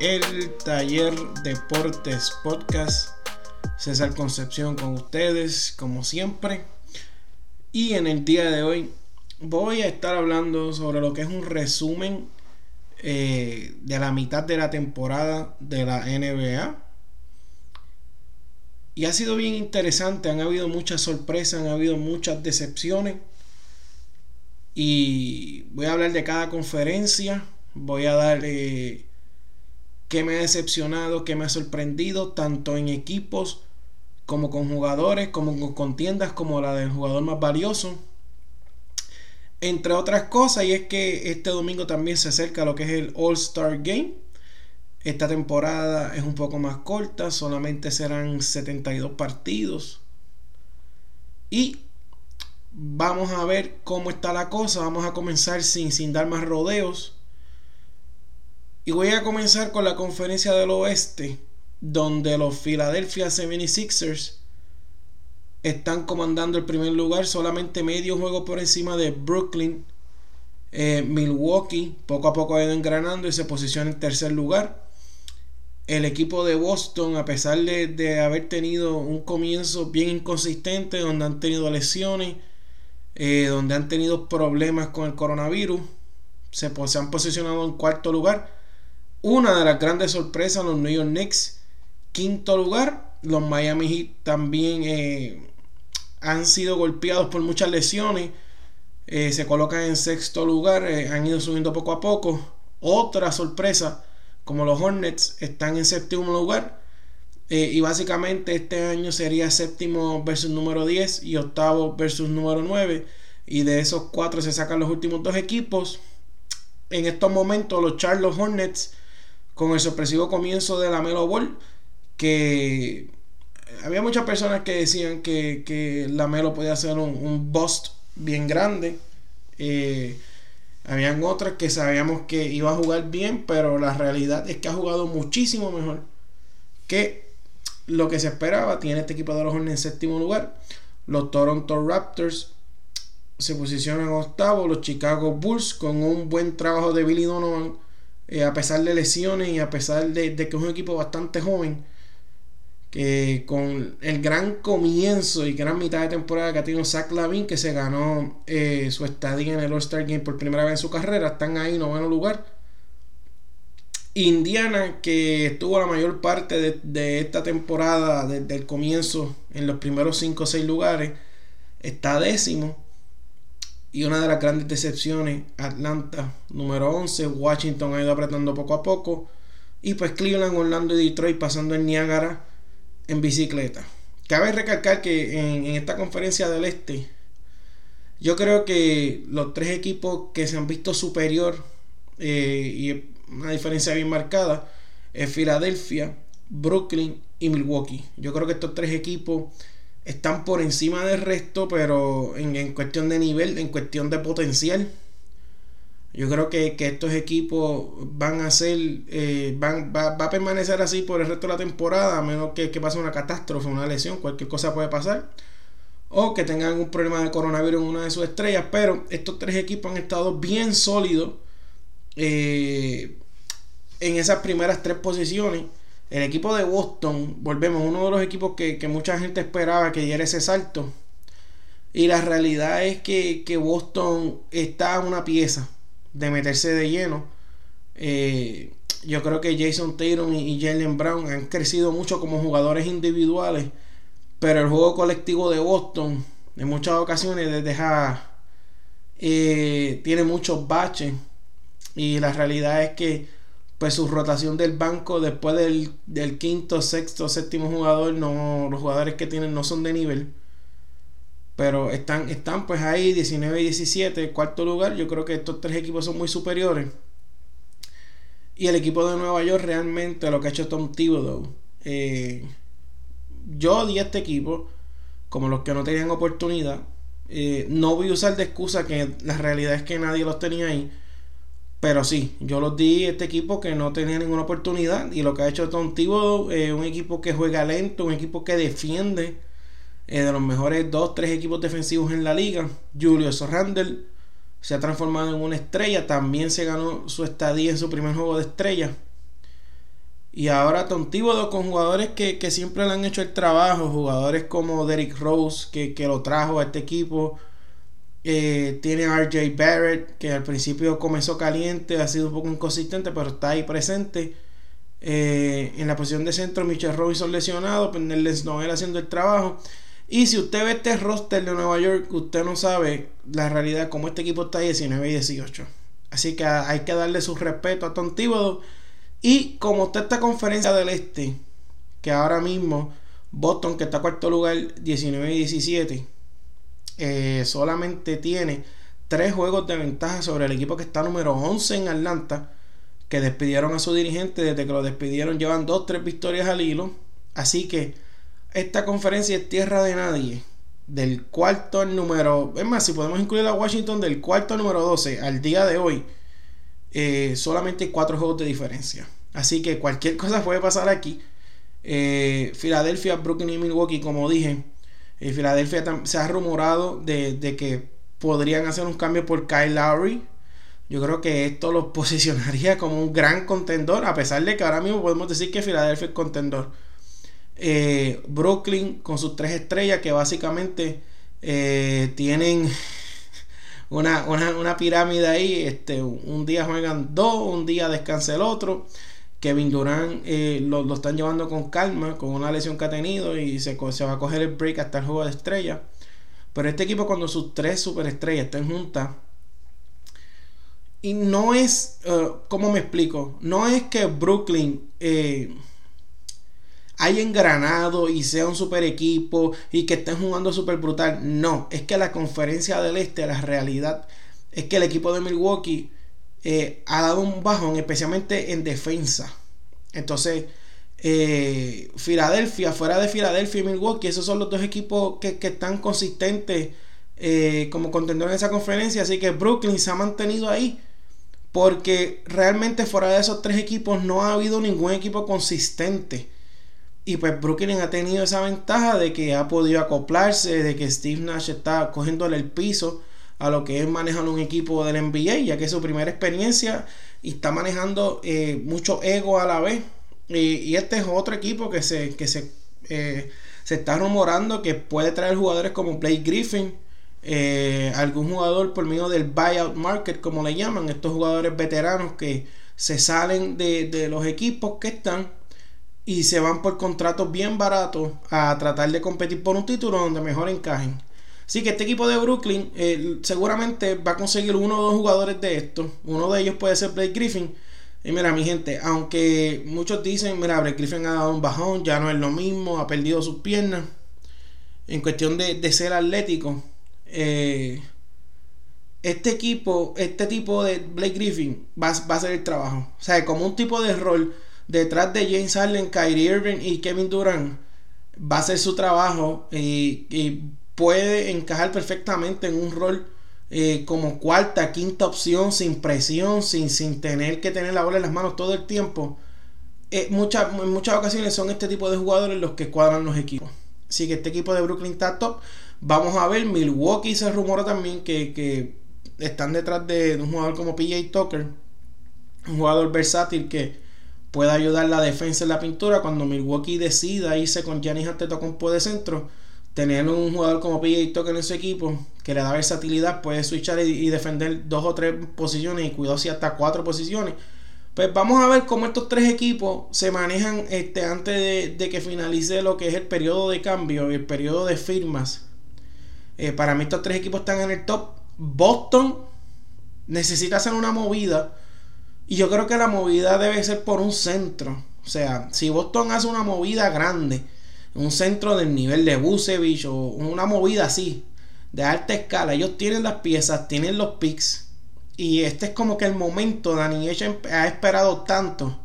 El Taller Deportes Podcast. César Concepción con ustedes, como siempre. Y en el día de hoy voy a estar hablando sobre lo que es un resumen eh, de la mitad de la temporada de la NBA. Y ha sido bien interesante, han habido muchas sorpresas, han habido muchas decepciones. Y voy a hablar de cada conferencia, voy a dar eh, qué me ha decepcionado, qué me ha sorprendido, tanto en equipos como con jugadores, como con contiendas como la del jugador más valioso. Entre otras cosas, y es que este domingo también se acerca lo que es el All Star Game. Esta temporada es un poco más corta, solamente serán 72 partidos. Y vamos a ver cómo está la cosa. Vamos a comenzar sin, sin dar más rodeos. Y voy a comenzar con la conferencia del oeste, donde los Philadelphia 76ers están comandando el primer lugar, solamente medio juego por encima de Brooklyn. Eh, Milwaukee poco a poco ha ido engranando y se posiciona en tercer lugar. El equipo de Boston, a pesar de, de haber tenido un comienzo bien inconsistente, donde han tenido lesiones, eh, donde han tenido problemas con el coronavirus. Se, se, han posicionado en cuarto lugar. Una de las grandes sorpresas, los New York Knicks, quinto lugar. Los Miami Heat también eh, han sido golpeados por muchas lesiones. Eh, se colocan en sexto lugar. han ido subiendo poco a poco. Otra sorpresa, como los Hornets, están en séptimo lugar. Eh, y básicamente este año sería séptimo versus número 10 y octavo versus número 9. Y de esos cuatro se sacan los últimos dos equipos. En estos momentos los Charlotte Hornets con el sorpresivo comienzo de la Melo Ball que había muchas personas que decían que, la Melo podía ser un, un bust bien grande. Eh, habían otras que sabíamos que iba a jugar bien, pero la realidad es que ha jugado muchísimo mejor que lo que se esperaba. Tiene este equipo de los Hornets en séptimo lugar. Los Toronto Raptors se posicionan octavo. Los Chicago Bulls con un buen trabajo de Billy Donovan. Eh, a pesar de lesiones y a pesar de, que es un equipo bastante joven. Que con el gran comienzo y gran mitad de temporada que ha tenido Zach Lavin, que se ganó eh, su estadía en el All-Star Game por primera vez en su carrera, están ahí en noveno lugar. Indiana, que estuvo la mayor parte de, esta temporada, desde el comienzo, en los primeros 5 o 6 lugares, está décimo. Y una de las grandes decepciones, Atlanta, número 11. Washington ha ido apretando poco a poco. Y pues Cleveland, Orlando y Detroit pasando en Niagara en bicicleta. Cabe recalcar que en, esta conferencia del Este, yo creo que los tres equipos que se han visto superior eh, y una diferencia bien marcada, es Filadelfia, Brooklyn y Milwaukee. Yo creo que estos tres equipos están por encima del resto, pero en, cuestión de nivel, en cuestión de potencial. Yo creo que, estos equipos van a ser, eh, van, va, a permanecer así por el resto de la temporada, a menos que, que pase una catástrofe, una lesión, cualquier cosa puede pasar. O que tengan un problema de coronavirus en una de sus estrellas. Pero estos tres equipos han estado bien sólidos eh, en esas primeras tres posiciones. El equipo de Boston, volvemos, uno de los equipos que, mucha gente esperaba que diera ese salto. Y la realidad es que, Boston está a una pieza de meterse de lleno. Eh, yo creo que Jason Tatum y, Jalen Brown han crecido mucho como jugadores individuales. Pero el juego colectivo de Boston en muchas ocasiones deja, eh, tiene muchos baches y la realidad es que pues su rotación del banco después del, quinto, sexto, séptimo jugador, no, los jugadores que tienen no son de nivel. Pero están, están pues ahí 19 y 17, cuarto lugar. Yo creo que estos tres equipos son muy superiores. Y el equipo de Nueva York realmente lo que ha hecho Tom Thibodeau. Eh, yo di a este equipo como los que no tenían oportunidad. Eh, no voy a usar de excusa que la realidad es que nadie los tenía ahí. Pero sí, yo los di este equipo que no tenía ninguna oportunidad. Y lo que ha hecho Tom Thibodeau es un equipo que juega lento, un equipo que defiende. Eh, de los mejores dos, tres equipos defensivos en la liga. Julius Randle se ha transformado en una estrella, también se ganó su estadía en su primer juego de estrella. Y ahora Tom con jugadores que, siempre le han hecho el trabajo, jugadores como Derrick Rose, que, lo trajo a este equipo. Eh, tiene RJ Barrett, que al principio comenzó caliente, ha sido un poco inconsistente, pero está ahí presente. Eh, en la posición de centro, Michelle Robinson lesionado, Penderless Noel haciendo el trabajo. Y si usted ve este roster de Nueva York, usted no sabe la realidad como este equipo está 19 y 18. Así que hay que darle su respeto a Tom y como está esta conferencia del este, que ahora mismo Boston, que está cuarto lugar, 19 y 17, eh, solamente tiene tres juegos de ventaja sobre el equipo que está número 11 en Atlanta, que despidieron a su dirigente, desde que lo despidieron llevan dos, tres victorias al hilo. Así que esta conferencia es tierra de nadie. Del cuarto al número, es más, si podemos incluir a Washington del cuarto al número 12 al día de hoy, eh, solamente cuatro juegos de diferencia. Así que cualquier cosa puede pasar aquí. Eh, Filadelfia, Brooklyn y Milwaukee, como dije, eh, Filadelfia se ha rumorado de, que podrían hacer un cambio por Kyle Lowry. Yo creo que esto los posicionaría como un gran contendor, a pesar de que ahora mismo podemos decir que Filadelfia es contendor. Brooklyn con sus tres estrellas que básicamente tienen una, pirámide ahí. Este, un día juegan dos, un día descansa el otro. Kevin Durant eh, lo, están llevando con calma, con una lesión que ha tenido y se, va a coger el break hasta el juego de estrella. Pero este equipo, cuando sus tres superestrellas estén juntas, y no es, uh, ¿cómo me explico? No es que Brooklyn eh, haya engranado y sea un super equipo y que estén jugando super brutal. No, es que la conferencia del este, la realidad es que el equipo de Milwaukee eh, ha dado un bajón, especialmente en defensa. Entonces, eh, Filadelfia, fuera de Filadelfia y Milwaukee, esos son los dos equipos que, están consistentes eh, como contendores en esa conferencia. Así que Brooklyn se ha mantenido ahí. Porque realmente fuera de esos tres equipos no ha habido ningún equipo consistente. Y pues Brooklyn ha tenido esa ventaja de que ha podido acoplarse, de que Steve Nash está cogiéndole el piso a lo que es manejar un equipo del NBA, ya que es su primera experiencia y está manejando eh, mucho ego a la vez. Y, este es otro equipo que se, que se, eh, se está rumorando que puede traer jugadores como Blake Griffin, eh, algún jugador por medio del buyout market, como le llaman, estos jugadores veteranos que se salen de, de los equipos que están y se van por contratos bien baratos a tratar de competir por un título donde mejor encajen. Así que este equipo de Brooklyn eh, seguramente va a conseguir uno o dos jugadores de estos. Uno de ellos puede ser Blake Griffin. Y mira, mi gente, aunque muchos dicen, mira, Blake Griffin ha dado un bajón, ya no es lo mismo, ha perdido sus piernas. En cuestión de, ser atlético, eh, este equipo, este tipo de Blake Griffin va, a hacer el trabajo. O sea, como un tipo de rol detrás de James Harden, Kyrie Irving y Kevin Durant, va a hacer su trabajo y puede encajar perfectamente en un rol eh, como cuarta, quinta opción, sin presión, sin, sin tener que tener la bola en las manos todo el tiempo. Eh, en muchas ocasiones son este tipo de jugadores los que cuadran los equipos. Así que este equipo de Brooklyn está top. Vamos a ver, Milwaukee se rumora también que, que están detrás de un jugador como PJ Tucker, un jugador versátil que pueda ayudar la defensa en la pintura cuando Milwaukee decida irse con Giannis Antetokounmpo de centro tener un jugador como PJ Tucker en su equipo que le da versatilidad, puede switchar y, defender dos o tres posiciones y cuidado si hasta cuatro posiciones. Pues vamos a ver cómo estos tres equipos se manejan este, antes de, que finalice lo que es el periodo de cambio y el periodo de firmas. Eh, para mí estos tres equipos están en el top. Boston necesita hacer una movida y yo creo que la movida debe ser por un centro. O sea, si Boston hace una movida grande, un centro del nivel de Busevich o una movida así, de alta escala. Ellos tienen las piezas, tienen los picks. Y este es como que el momento. Dani ha esperado tanto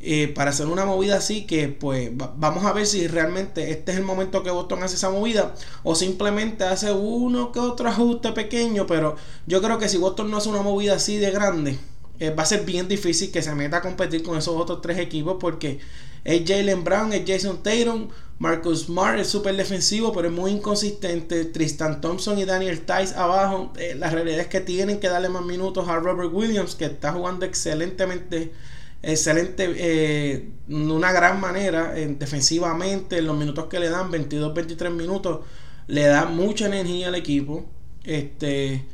eh, para hacer una movida así que pues vamos a ver si realmente este es el momento que Boston hace esa movida o simplemente hace uno que otro ajuste pequeño. Pero yo creo que si Boston no hace una movida así de grande, eh, va a ser bien difícil que se meta a competir con esos otros tres equipos porque es Jalen Brown, es Jason Tatum, Marcus Smart es súper defensivo, pero es muy inconsistente. Tristan Thompson y Daniel Tice abajo. Eh, la realidad es que tienen que darle más minutos a Robert Williams, que está jugando excelentemente, excelente, eh, una gran manera defensivamente. En los minutos que le dan, 22-23 minutos, le da mucha energía al equipo. Este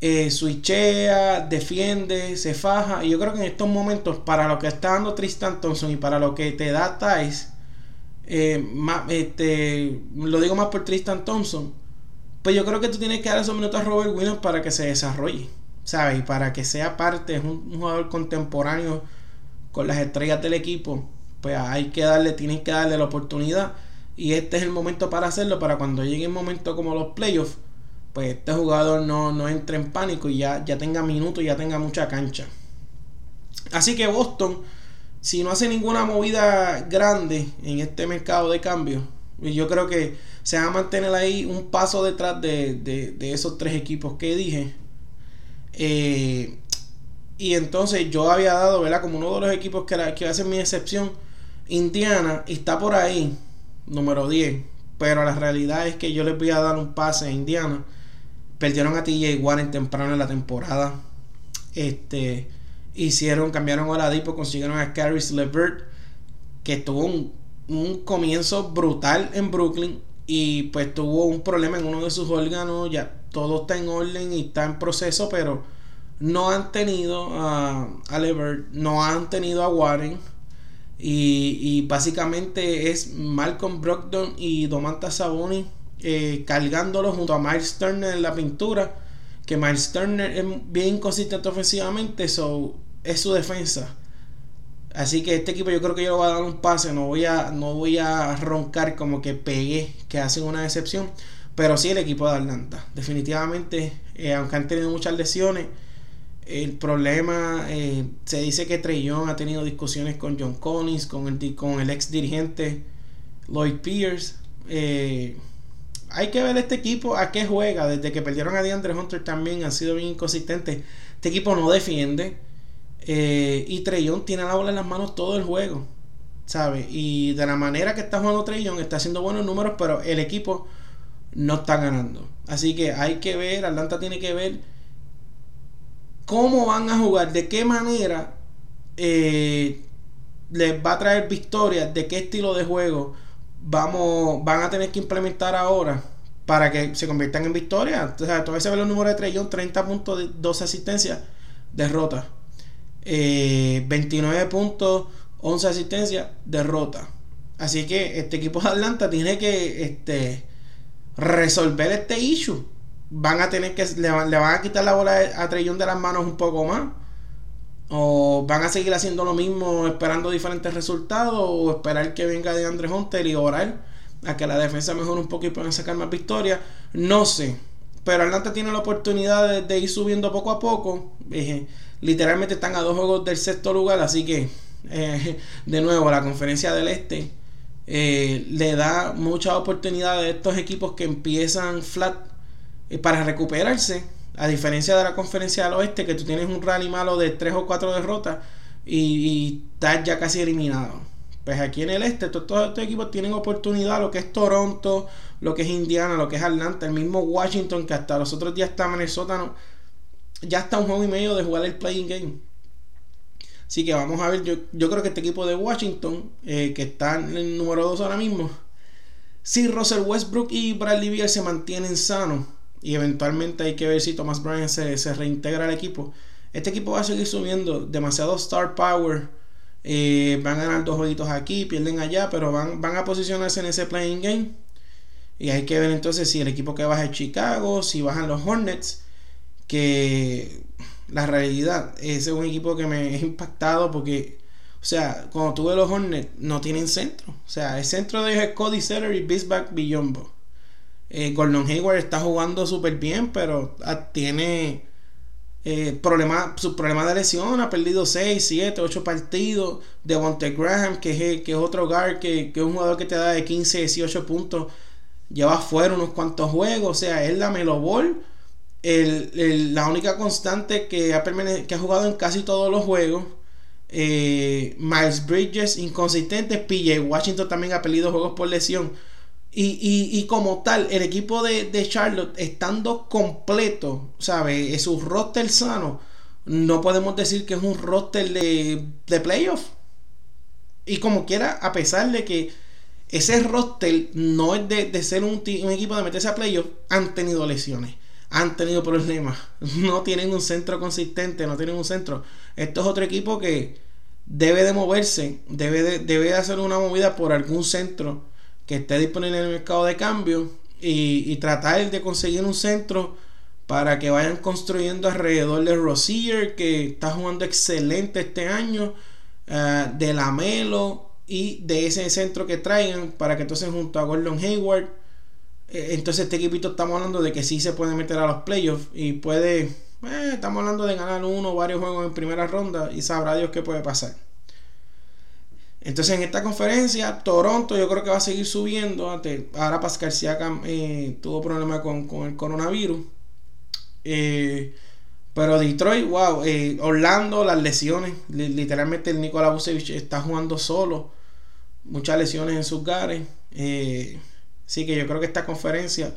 eh, switchea, defiende, se faja. Y yo creo que en estos momentos, para lo que está dando Tristan Thompson y para lo que te da Tice, eh, este, lo digo más por Tristan Thompson, pues yo creo que tú tienes que dar esos minutos a Robert Williams para que se desarrolle, ¿sabes? Y para que sea parte, es un, jugador contemporáneo con las estrellas del equipo, pues hay que darle, tienes que darle la oportunidad. Y este es el momento para hacerlo, para cuando llegue el momento como los playoffs, pues este jugador no, no entre en pánico y ya, ya tenga minutos ya tenga mucha cancha. Así que Boston, si no hace ninguna movida grande en este mercado de cambio, yo creo que se va a mantener ahí un paso detrás de, esos tres equipos que dije. Eh, y entonces yo había dado, ¿verdad? Como uno de los equipos que, que va a ser mi excepción, Indiana está por ahí, número 10. Pero la realidad es que yo les voy a dar un pase a Indiana Perdieron a TJ Warren temprano en la temporada. Este, hicieron, cambiaron a Dipo consiguieron a Caris LeVert, que tuvo un, un comienzo brutal en Brooklyn y pues tuvo un problema en uno de sus órganos. Ya todo está en orden y está en proceso, pero no han tenido a, a Levert, no han tenido a Warren. Y, y básicamente es Malcolm Brogdon y Domantas Sabonis eh, cargándolo junto a Miles Turner en la pintura. Que Miles Turner es bien inconsistente ofensivamente, eso es su defensa. Así que este equipo yo creo que yo le voy a dar un pase, no voy a, no voy a roncar como que pegué, que hacen una excepción. Pero sí el equipo de Atlanta. Definitivamente, eh, aunque han tenido muchas lesiones, el problema, eh, se dice que Young ha tenido discusiones con John Collins, con el, con el ex dirigente Lloyd Pierce. Hay que ver este equipo a qué juega. Desde que perdieron a DeAndre Hunter también han sido bien inconsistentes. Este equipo no defiende. Eh, y Trellón tiene la bola en las manos todo el juego. ¿Sabe? Y de la manera que está jugando Trellón, está haciendo buenos números, pero el equipo no está ganando. Así que hay que ver, Atlanta tiene que ver cómo van a jugar, de qué manera eh, les va a traer victorias, de qué estilo de juego vamos, van a tener que implementar ahora para que se conviertan en victoria. Sea, todavía se ve los números de Trellón, 30 puntos, de 12 asistencias, derrota. 29 eh, puntos, 11 asistencias, derrota. Así que este equipo de Atlanta tiene que este, resolver este issue. Van a tener que, le, van a quitar la bola a Trellón de las manos un poco más o van a seguir haciendo lo mismo esperando diferentes resultados o esperar que venga de Andre Hunter y orar a que la defensa mejore un poco y puedan sacar más victorias. No sé. Pero Atlanta tiene la oportunidad de, ir subiendo poco a poco. Eh, literalmente están a dos juegos del sexto lugar. Así que, eh, de nuevo, la conferencia del Este eh, le da muchas oportunidades a estos equipos que empiezan flat para recuperarse a diferencia de la conferencia del oeste, que tú tienes un rally malo de 3 o 4 derrotas y, estás ya casi eliminado. Pues aquí en el este, todos estos equipos tienen oportunidad, lo que es Toronto, lo que es Indiana, lo que es Atlanta, el mismo Washington, que hasta los otros días está Minnesota, ya está un juego y medio de jugar el playing game. Así que vamos a ver, yo, yo creo que este equipo de Washington, eh, que está en el número 2 ahora mismo, si Russell Westbrook y Bradley Beal se mantienen sanos, y eventualmente hay que ver si Thomas Bryant se, reintegra al equipo. Este equipo va a seguir subiendo demasiado star power. Eh, van a ganar dos jueguitos aquí, pierden allá, pero van, van a posicionarse en ese playing game. Y hay que ver entonces si el equipo que baja es Chicago, si bajan los Hornets, que la realidad, ese es un equipo que me ha impactado porque, o sea, cuando tuve los Hornets, no tienen centro. O sea, el centro de ellos es Cody Seller y Bisback Billombo. Eh, Gordon Hayward está jugando súper bien, pero ah, tiene eh, problemas, sus problemas de lesión. Ha perdido 6, 7, 8 partidos. De Graham, que es, que es otro guard, que, que, es un jugador que te da de 15, 18 puntos. Lleva fuera unos cuantos juegos. O sea, es la Melo Ball. El, la única constante que ha, que ha jugado en casi todos los juegos. Eh, Miles Bridges inconsistente. PJ Washington también ha perdido juegos por lesión. Y, como tal, el equipo de, Charlotte estando completo, ¿sabes? Es un roster sano. No podemos decir que es un roster de, de playoff. Y como quiera, a pesar de que ese roster no es de, ser un, un, equipo de meterse a playoff, han tenido lesiones, han tenido problemas, no tienen un centro consistente, no tienen un centro. Esto es otro equipo que debe de moverse, debe de, debe de hacer una movida por algún centro que esté disponible en el mercado de cambio y, tratar de conseguir un centro para que vayan construyendo alrededor de Rosier que está jugando excelente este año uh, de Lamelo y de ese centro que traigan para que entonces junto a Gordon Hayward eh, entonces este equipito estamos hablando de que sí se puede meter a los playoffs y puede eh, estamos hablando de ganar uno o varios juegos en primera ronda y sabrá Dios qué puede pasar entonces en esta conferencia, Toronto yo creo que va a seguir subiendo. Ahora Pascal Siakam eh, tuvo problemas con, el coronavirus. Eh, pero Detroit, wow. Eh, Orlando, las lesiones. Literalmente el Nikola Vucevic está jugando solo. Muchas lesiones en sus gares. así que yo creo que esta conferencia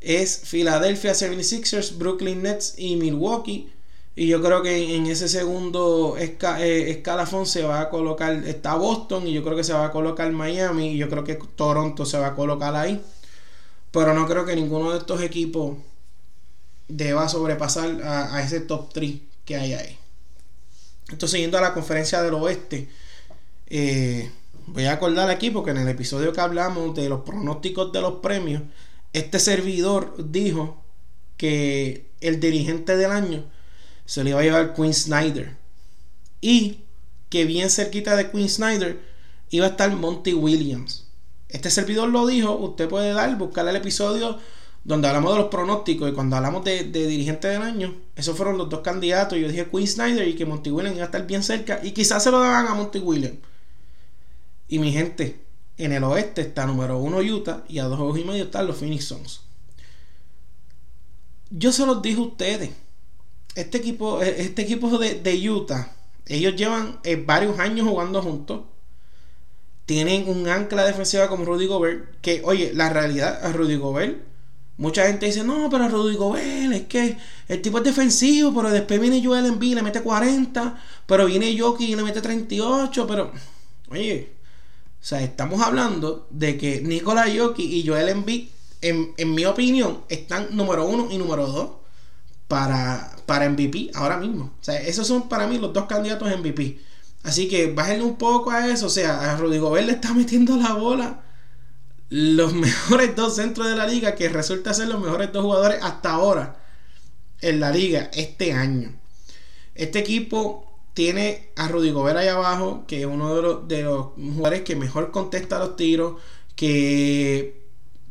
es Philadelphia 76ers, Brooklyn Nets y Milwaukee. Y yo creo que en ese segundo eh, escalafón se va a colocar, está Boston y yo creo que se va a colocar Miami y yo creo que Toronto se va a colocar ahí. Pero no creo que ninguno de estos equipos deba sobrepasar a, ese top 3 que hay ahí. Entonces, siguiendo a la conferencia del oeste, eh, voy a acordar aquí porque en el episodio que hablamos de los pronósticos de los premios, este servidor dijo que el dirigente del año se le iba a llevar Queen Snyder. Y que bien cerquita de Queen Snyder iba a estar Monty Williams. Este servidor lo dijo, usted puede dar, buscar el episodio donde hablamos de los pronósticos y cuando hablamos de, dirigente del año, esos fueron los dos candidatos. Yo dije Queen Snyder y que Monty Williams iba a estar bien cerca y quizás se lo daban a Monty Williams. Y mi gente, en el oeste está número uno Utah y a dos ojos y medio están los Phoenix Suns. Yo se los dije a ustedes este equipo, eh, este equipo de, Utah, ellos llevan eh, varios años jugando juntos. Tienen un ancla defensiva como Rudy Gobert. Que, oye, la realidad, a Rudy Gobert, mucha gente dice, no, pero Rudy Gobert es que el tipo es defensivo, pero después viene Joel Embiid y le mete 40, pero viene Jokic y le mete 38, pero, oye, o sea, estamos hablando de que Nikola Jokic y Joel Embiid, en, en mi opinión, están número uno y número dos para, para MVP ahora mismo. O sea, esos son para mí los dos candidatos MVP. Así que bájenle un poco a eso. O sea, a Rodrigo le está metiendo la bola los mejores dos centros de la liga, que resulta ser los mejores dos jugadores hasta ahora en la liga este año. Este equipo tiene a Rudy Gobert ahí abajo, que es uno de los, de los jugadores que mejor contesta los tiros, que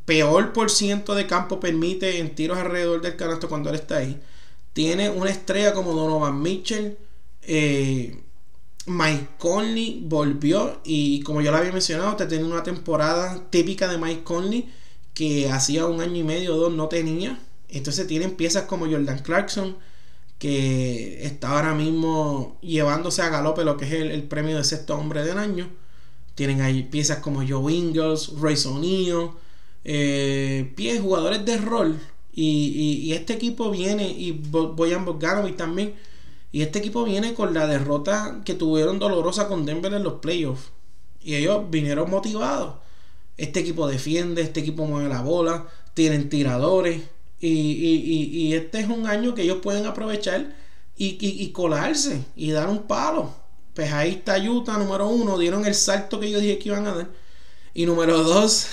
peor por ciento de campo permite en tiros alrededor del canasto cuando él está ahí. Tiene una estrella como Donovan Mitchell. Eh, Mike Conley volvió y como yo lo había mencionado, te tiene una temporada típica de Mike Conley que hacía un año y medio o dos no tenía. Entonces tienen piezas como Jordan Clarkson que está ahora mismo llevándose a galope lo que es el, premio de sexto hombre del año. Tienen ahí piezas como Joe Ingles, Ray O'Neal, eh, pies, jugadores de rol. Y, este equipo viene, y Boyan Bogdanovic también. Y este equipo viene con la derrota que tuvieron dolorosa con Denver en los playoffs. Y ellos vinieron motivados. Este equipo defiende, este equipo mueve la bola, tienen tiradores. Y, y este es un año que ellos pueden aprovechar y, colarse y dar un palo. Pues ahí está Utah, número uno. Dieron el salto que yo dije que iban a dar. Y número dos,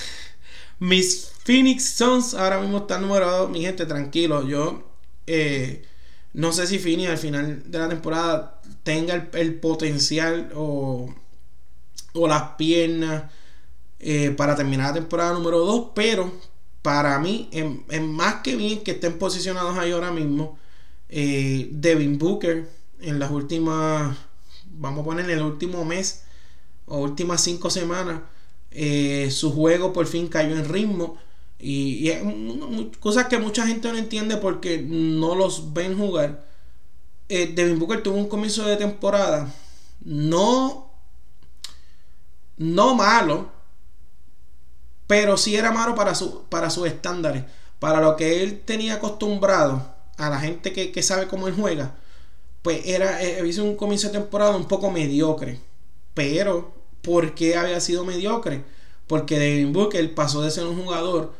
mis Phoenix Suns ahora mismo están numerados. Mi gente, tranquilo. Yo eh, no sé si Phoenix al final de la temporada tenga el, potencial o, o, las piernas eh, para terminar la temporada número 2. Pero para mí es, más que bien que estén posicionados ahí ahora mismo. Eh, Devin Booker en las últimas, vamos a poner en el último mes o últimas cinco semanas eh, su juego por fin cayó en ritmo. Y, es cosas que mucha gente no entiende porque no los ven jugar. Eh, Devin Booker tuvo un comienzo de temporada No, no malo, pero sí era malo para, su, para sus estándares, para lo que él tenía acostumbrado a la gente que, que sabe cómo él juega, pues era, eh, hizo un comienzo de temporada un poco mediocre. Pero, ¿por qué había sido mediocre? Porque Devin Booker pasó de ser un jugador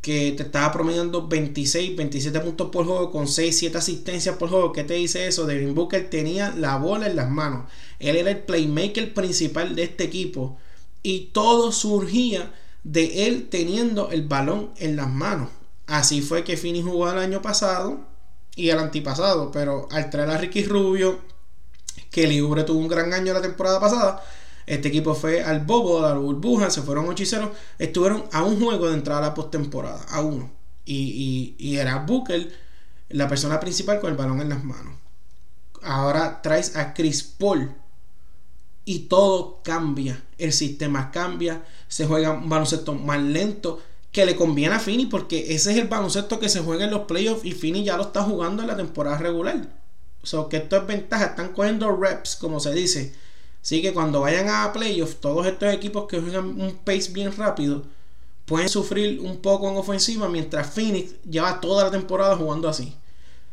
que te estaba promediando 26, 27 puntos por juego con 6, 7 asistencias por juego. ¿Qué te dice eso? Devin Booker tenía la bola en las manos. Él era el playmaker principal de este equipo. Y todo surgía de él teniendo el balón en las manos. Así fue que Finney jugó el año pasado y el antipasado. Pero al traer a Ricky Rubio, que Libre tuvo un gran año la temporada pasada este equipo fue al bobo, a la burbuja, se fueron 8 y 0. Estuvieron a un juego de entrada a la postemporada, a uno. Y, era Booker la persona principal con el balón en las manos. Ahora traes a Chris Paul y todo cambia. El sistema cambia. Se juega un baloncesto más lento que le conviene a Fini porque ese es el baloncesto que se juega en los playoffs y Fini ya lo está jugando en la temporada regular. O sea, que esto es ventaja. Están cogiendo reps, como se dice Así que cuando vayan a playoffs, todos estos equipos que juegan un pace bien rápido pueden sufrir un poco en ofensiva mientras Phoenix lleva toda la temporada jugando así.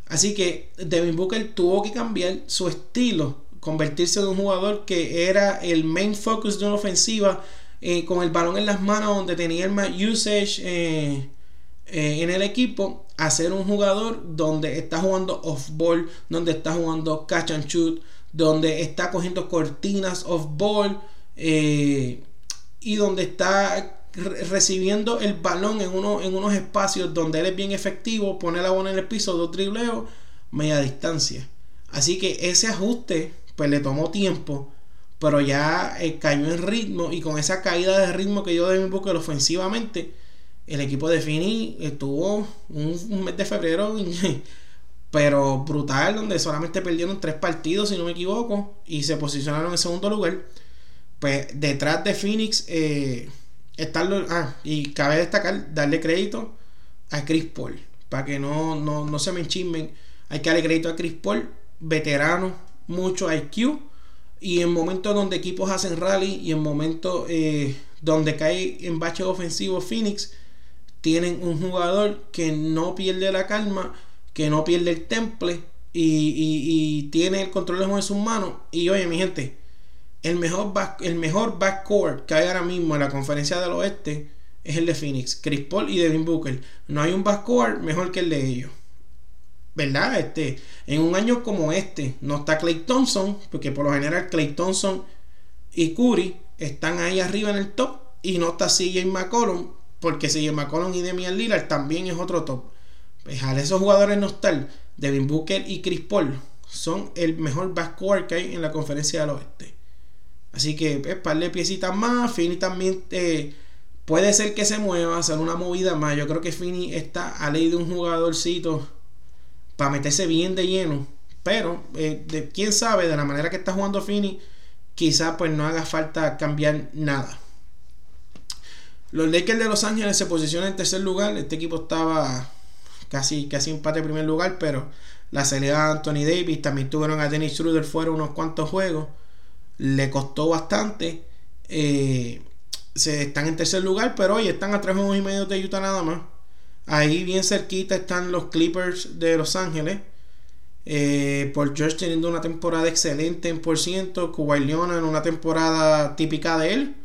Así que Devin Booker tuvo que cambiar su estilo, convertirse en un jugador que era el main focus de una ofensiva eh, con el balón en las manos donde tenía el más usage eh, eh, en el equipo a ser un jugador donde está jugando off ball, donde está jugando catch and shoot, donde está cogiendo cortinas off ball eh, y donde está recibiendo el balón en, uno, en unos espacios donde él es bien efectivo, pone la bola en el piso, dos dribleos, media distancia. Así que ese ajuste pues le tomó tiempo, pero ya eh, cayó en ritmo y con esa caída de ritmo que yo de mi Booker ofensivamente, el equipo de Fini estuvo un mes de febrero pero brutal, donde solamente perdieron tres partidos, si no me equivoco, y se posicionaron en segundo lugar. Pues detrás de Phoenix eh, Ah, y cabe destacar, darle crédito a Chris Paul, para que no, no, se me enchismen. Hay que darle crédito a Chris Paul, veterano, mucho IQ, y en momentos donde equipos hacen rally y en momentos eh, donde cae en bache ofensivo Phoenix, tienen un jugador que no pierde la calma que no pierde el temple y, tiene el control en sus manos. Y oye, mi gente, el mejor, back, el mejor backcourt que hay ahora mismo en la conferencia del oeste es el de Phoenix, Chris Paul y Devin Booker. No hay un backcourt mejor que el de ellos. ¿Verdad? Este, en un año como este, no está Clay Thompson, porque por lo general Clay Thompson y Curry están ahí arriba en el top, y no está CJ McCollum, porque CJ McCollum y Demian Lillard también es otro top. Pues esos jugadores no Devin Booker y Chris Paul son el mejor backcourt que hay en la conferencia del oeste. Así que, pues, par de piecitas más. Fini también eh, puede ser que se mueva, hacer una movida más. Yo creo que Fini está a ley de un jugadorcito para meterse bien de lleno. Pero, eh, de, quién sabe, de la manera que está jugando Fini, quizás pues no haga falta cambiar nada. Los Lakers de Los Ángeles se posicionan en tercer lugar. Este equipo estaba casi, casi empate en primer lugar, pero la salida de Anthony Davis, también tuvieron a Dennis Schroeder fuera unos cuantos juegos, le costó bastante. Eh, se están en tercer lugar, pero hoy están a tres juegos y medio de Utah nada más. Ahí bien cerquita están los Clippers de Los Ángeles. Eh, por George teniendo una temporada excelente en por ciento. Kawhi Leonard en una temporada típica de él.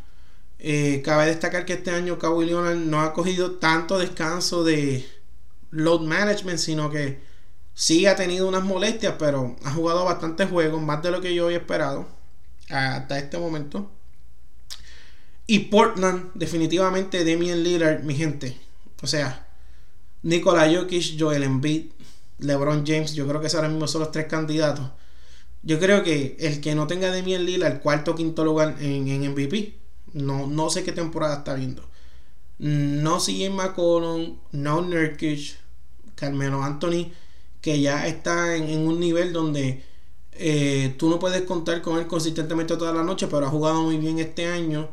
Eh, cabe destacar que este año Kawhi Leonard no ha cogido tanto descanso de, load management, sino que sí ha tenido unas molestias, pero ha jugado bastantes juegos, más de lo que yo había esperado hasta este momento. Y Portland, definitivamente Damian Lillard, mi gente. O sea, Nikola Jokic, Joel Embiid, LeBron James, yo creo que ahora mismo son los tres candidatos. Yo creo que el que no tenga Damian Lillard, quarto o quinto lugar en, en MVP, no, no sé qué temporada está viendo. No sigue McCollum, no Nurkic, Carmelo Anthony, que ya está en, un nivel donde eh, tú no puedes contar con él consistentemente toda la noche, pero ha jugado muy bien este año.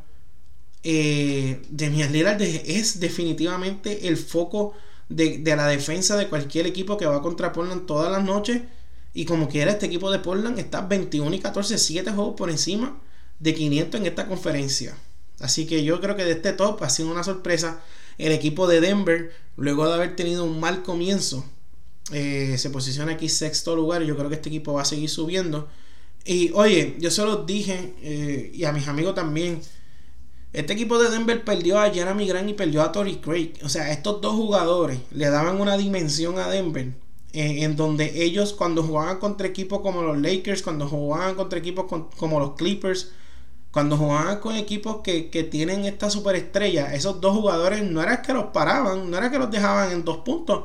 Eh, Demian Lillard es definitivamente el foco de, la defensa de cualquier equipo que va contra Portland todas las noches. Y como quiera, este equipo de Portland está 21 y 14, 7 juegos por encima de 500 en esta conferencia. Así que yo creo que de este top ha sido una sorpresa. El equipo de Denver, luego de haber tenido un mal comienzo, eh, se posiciona aquí sexto lugar. Yo creo que este equipo va a seguir subiendo. Y oye, yo se los dije, eh, y a mis amigos también. Este equipo de Denver perdió a Jeremy Grant y perdió a Tori Craig. O sea, estos dos jugadores le daban una dimensión a Denver. Eh, en donde ellos cuando jugaban contra equipos como los Lakers, cuando jugaban contra equipos como los Clippers, cuando jugaban con equipos que, tienen esta superestrella, esos dos jugadores no era que los paraban, no era que los dejaban en dos puntos,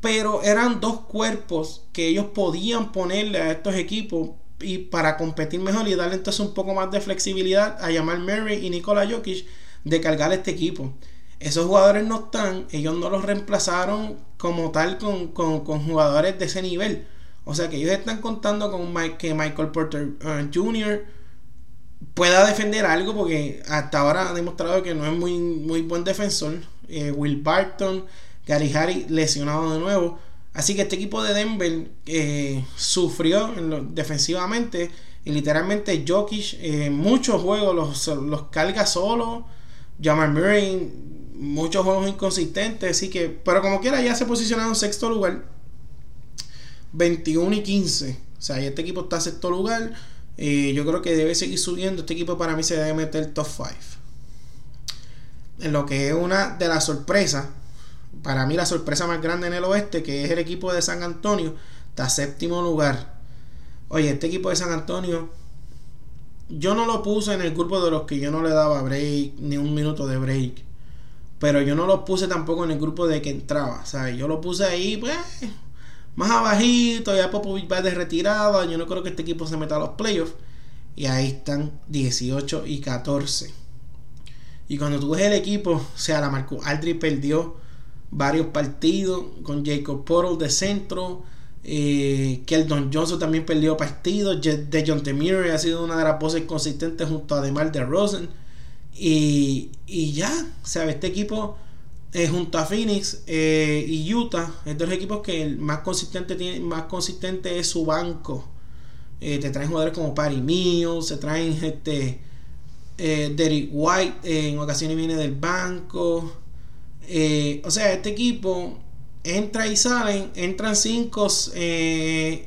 pero eran dos cuerpos que ellos podían ponerle a estos equipos y para competir mejor y darle entonces un poco más de flexibilidad a llamar Murray y Nikola Jokic de cargar este equipo. Esos jugadores no están, ellos no los reemplazaron como tal con, jugadores de ese nivel. O sea que ellos están contando con que Michael Porter uh, Jr pueda defender algo porque hasta ahora ha demostrado que no es muy, muy buen defensor. Eh, Will Barton, Gary Harry lesionado de nuevo. Así que este equipo de Denver eh, sufrió defensivamente y literalmente Jokic eh, muchos juegos los, los carga solo. Jamal Murray muchos juegos inconsistentes. Así que, pero como quiera ya se posicionado en sexto lugar. 21 y 15. O sea, este equipo está en sexto lugar yo creo que debe seguir subiendo. Este equipo para mí se debe meter top 5. En lo que es una de las sorpresas. Para mí la sorpresa más grande en el oeste, que es el equipo de San Antonio, está séptimo lugar. Oye, este equipo de San Antonio, yo no lo puse en el grupo de los que yo no le daba break, ni un minuto de break. Pero yo no lo puse tampoco en el grupo de que entraba. ¿sabes? Yo lo puse ahí, pues, más abajito, ya Popovich va de retirada, yo no creo que este equipo se meta a los playoffs. Y ahí están 18 y 14. Y cuando tú ves el equipo, o sea, la Marco Aldridge perdió varios partidos con Jacob Portal de centro. Eh, Keldon Johnson también perdió partidos. De John Temir ha sido una de las voces consistentes junto a Demar de Rosen. Y, y ya, o sea, este equipo eh, junto a Phoenix eh, y Utah, es de los equipos que el más consistente, tiene, más consistente es su banco. Eh, te traen jugadores como Patty Mills, se traen este, Derek White, en ocasiones viene del banco. o sea, este equipo entra y salen, entran cinco, de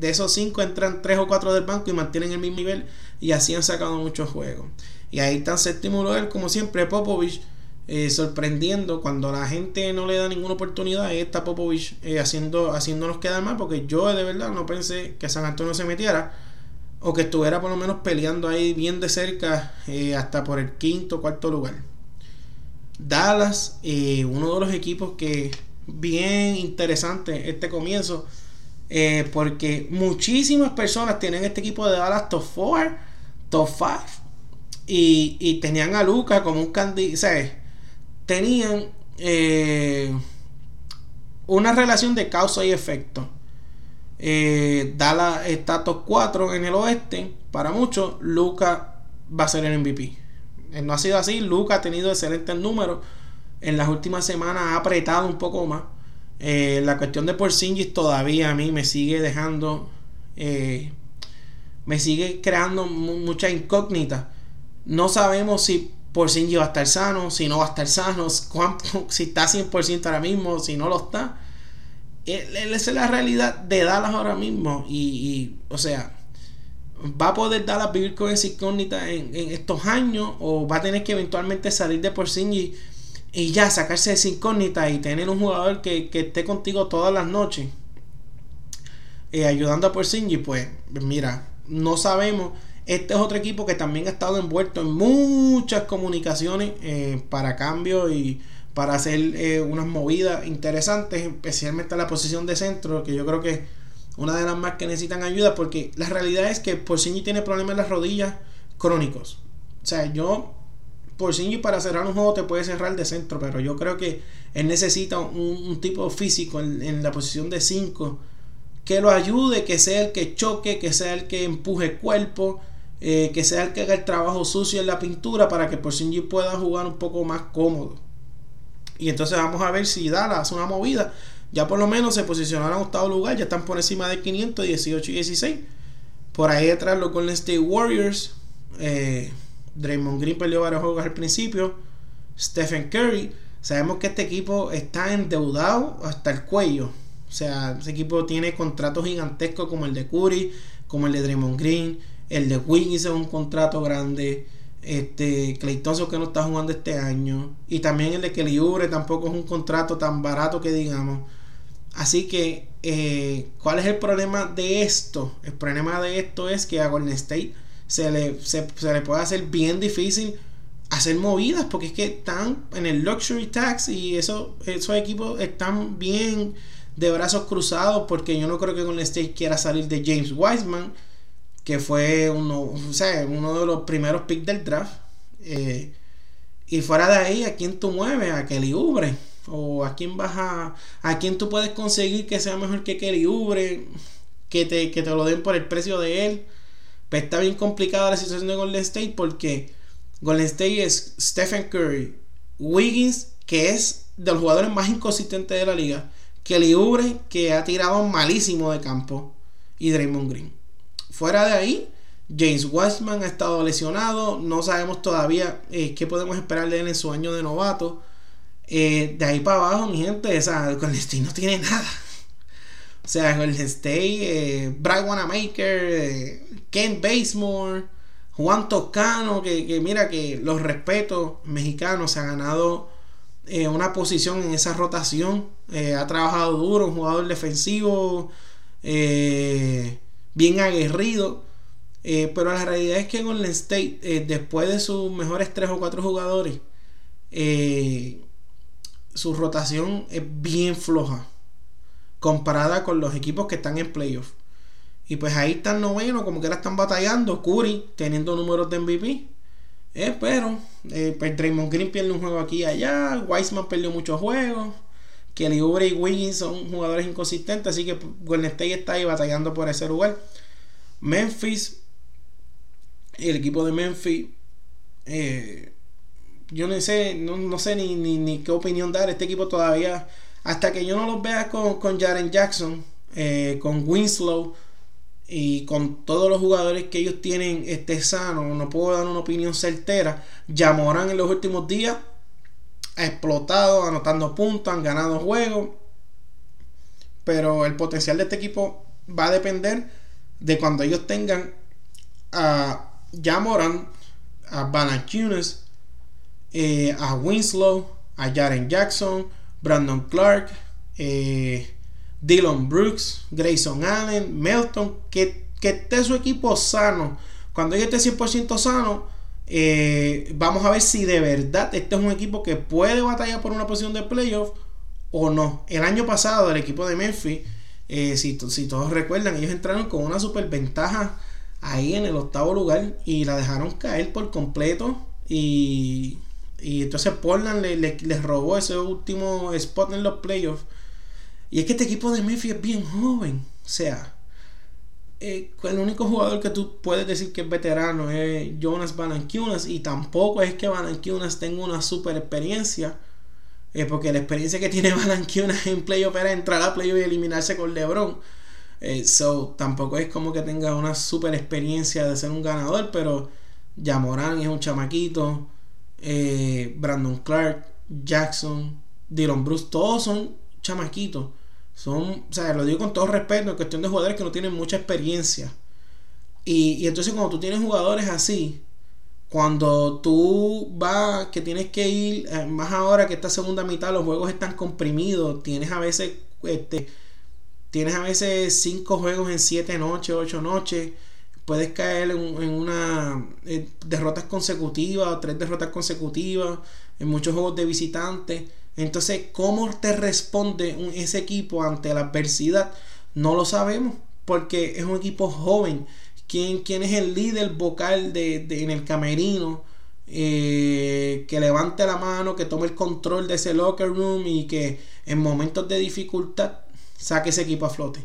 esos cinco entran tres o cuatro del banco y mantienen el mismo nivel y así han sacado muchos juegos. Y ahí están séptimo lugar, como siempre, Popovich eh, sorprendiendo cuando la gente no le da ninguna oportunidad. Está Popovich eh, haciendo, haciéndonos quedar mal porque yo de verdad no pensé que San Antonio se metiera o que estuviera por lo menos peleando ahí bien de cerca eh, hasta por el quinto cuarto lugar. Dallas, uno de los equipos que bien interesante este comienzo. porque muchísimas personas tienen este equipo de Dallas top 4, top 5 y, y tenían a Luca como un candidato, tenían eh, una relación de causa y efecto. Eh, Dallas está top 4 en el oeste. Para muchos, Luca va a ser el MVP. Eh, no ha sido así. Luca ha tenido excelentes números. En las últimas semanas ha apretado un poco más. Eh, la cuestión de Porzingis todavía a mí me sigue dejando. me sigue creando mucha incógnita. No sabemos si por si va a estar sano, si no va a estar sano, si está 100% ahora mismo, si no lo está. Esa es la realidad de Dallas ahora mismo. Y, o sea, ¿va a poder Dallas vivir con esa incógnita en, estos años? ¿O va a tener que eventualmente salir de Porzingis y ya sacarse de esa incógnita y tener un jugador que, esté contigo todas las noches? Eh, ayudando a Porzingis, pues mira, no sabemos este es otro equipo que también ha estado envuelto en muchas comunicaciones eh, para cambio y para hacer eh, unas movidas interesantes, especialmente en la posición de centro, que yo creo que es una de las más que necesitan ayuda, porque la realidad es que Porcini tiene problemas en las rodillas crónicos. O sea, yo, Porcini para cerrar un juego te puede cerrar de centro, pero yo creo que él necesita un, tipo físico en, en la posición de 5 que lo ayude, que sea el que choque, que sea el que empuje cuerpo, eh, que sea el que haga el trabajo sucio en la pintura para que Porzingis pueda jugar un poco más cómodo. Y entonces vamos a ver si Dallas hace una movida ya por lo menos se posicionaron en octavo lugar, ya están por encima de 500, 18 y 16. Por ahí detrás los Golden State Warriors. Eh, Draymond Green perdió varios juegos al principio. Stephen Curry. Sabemos que este equipo está endeudado hasta el cuello. O sea, ese equipo tiene contratos gigantescos como el de Curry, como el de Draymond Green, el de Wiggins es un contrato grande. Este, Clay que no está jugando este año. Y también el de Kelly Oubre tampoco es un contrato tan barato que digamos. Así que, eh, ¿cuál es el problema de esto? El problema de esto es que a Golden State se le, se, le puede hacer bien difícil hacer movidas porque es que están en el luxury tax y eso, esos equipos están bien de brazos cruzados porque yo no creo que Golden State quiera salir de James Wiseman que fue uno, o sea, uno de los primeros picks del draft eh, y fuera de ahí a quién tú mueves a Kelly Oubre o a quién vas a a quién tú puedes conseguir que sea mejor que Kelly Oubre que te, que te lo den por el precio de él pues está bien complicada la situación de Golden State porque Golden State es Stephen Curry Wiggins que es de los jugadores más inconsistentes de la liga Kelly Oubre que ha tirado malísimo de campo y Draymond Green fuera de ahí James Wiseman ha estado lesionado no sabemos todavía eh, qué podemos esperar de él en su año de novato eh, de ahí para abajo, mi gente, o sea, Golden State no tiene nada. O sea, Golden State, eh, Brad Wanamaker, eh, Ken Basemore, Juan Toscano, que, mira que los respetos mexicanos se ha ganado eh, una posición en esa rotación. ha trabajado duro, un jugador defensivo, bien aguerrido. pero la realidad es que Golden State, después de sus mejores tres o cuatro jugadores, eh, su rotación es bien floja comparada con los equipos que están en playoff. Y pues ahí están noveno, como que ahora están batallando. Curry teniendo números de MVP. Eh, pero eh, pues Draymond Green pierde un juego aquí y allá. Wiseman perdió muchos juegos. Kelly Oubre y Wiggins son jugadores inconsistentes. Así que Golden State está ahí batallando por ese lugar. Memphis. El equipo de Memphis. Eh, yo no sé, no, sé ni, ni, qué opinión dar. Este equipo todavía, hasta que yo no los vea con, con Jaren Jackson, eh, con Winslow y con todos los jugadores que ellos tienen este sano, no puedo dar una opinión certera. Yamoran en los últimos días ha explotado, anotando puntos, han ganado juegos. Pero el potencial de este equipo va a depender de cuando ellos tengan a Yamoran, a Valanciunas eh, a Winslow, a Jaren Jackson, Brandon Clark, eh, Dylan Brooks, Grayson Allen, Melton, que, que esté su equipo sano. Cuando ellos esté 100% sano, eh, vamos a ver si de verdad este es un equipo que puede batallar por una posición de playoff o no. El año pasado el equipo de Memphis, si, si, todos recuerdan, ellos entraron con una super ventaja ahí en el octavo lugar y la dejaron caer por completo y y entonces Portland le, les robó ese último spot en los playoffs. Y es que este equipo de Memphis es bien joven. O sea, eh, el único jugador que tú puedes decir que es veterano es Jonas Valanciunas. Y tampoco es que Valanciunas tenga una super experiencia. Eh, porque la experiencia que tiene Valanciunas en playoff era entrar a playoff y eliminarse con LeBron. Eh, so, tampoco es como que tenga una super experiencia de ser un ganador. Pero Jamoran es un chamaquito. Brandon Clark, Jackson, Dylan Bruce, todos son chamaquitos. Son, o sea, lo digo con todo respeto, en cuestión de jugadores que no tienen mucha experiencia. Y, entonces cuando tú tienes jugadores así, cuando tú vas, que tienes que ir, eh, más ahora que esta segunda mitad los juegos están comprimidos, tienes a veces, este, tienes a veces cinco juegos en siete noches, ocho noches puedes caer en, una eh, derrotas consecutivas, tres derrotas consecutivas, en muchos juegos de visitantes. Entonces, ¿cómo te responde ese equipo ante la adversidad? No lo sabemos, porque es un equipo joven. ¿Quién, quién es el líder vocal de, en el camerino? Eh, que levante la mano, que tome el control de ese locker room y que en momentos de dificultad saque ese equipo a flote.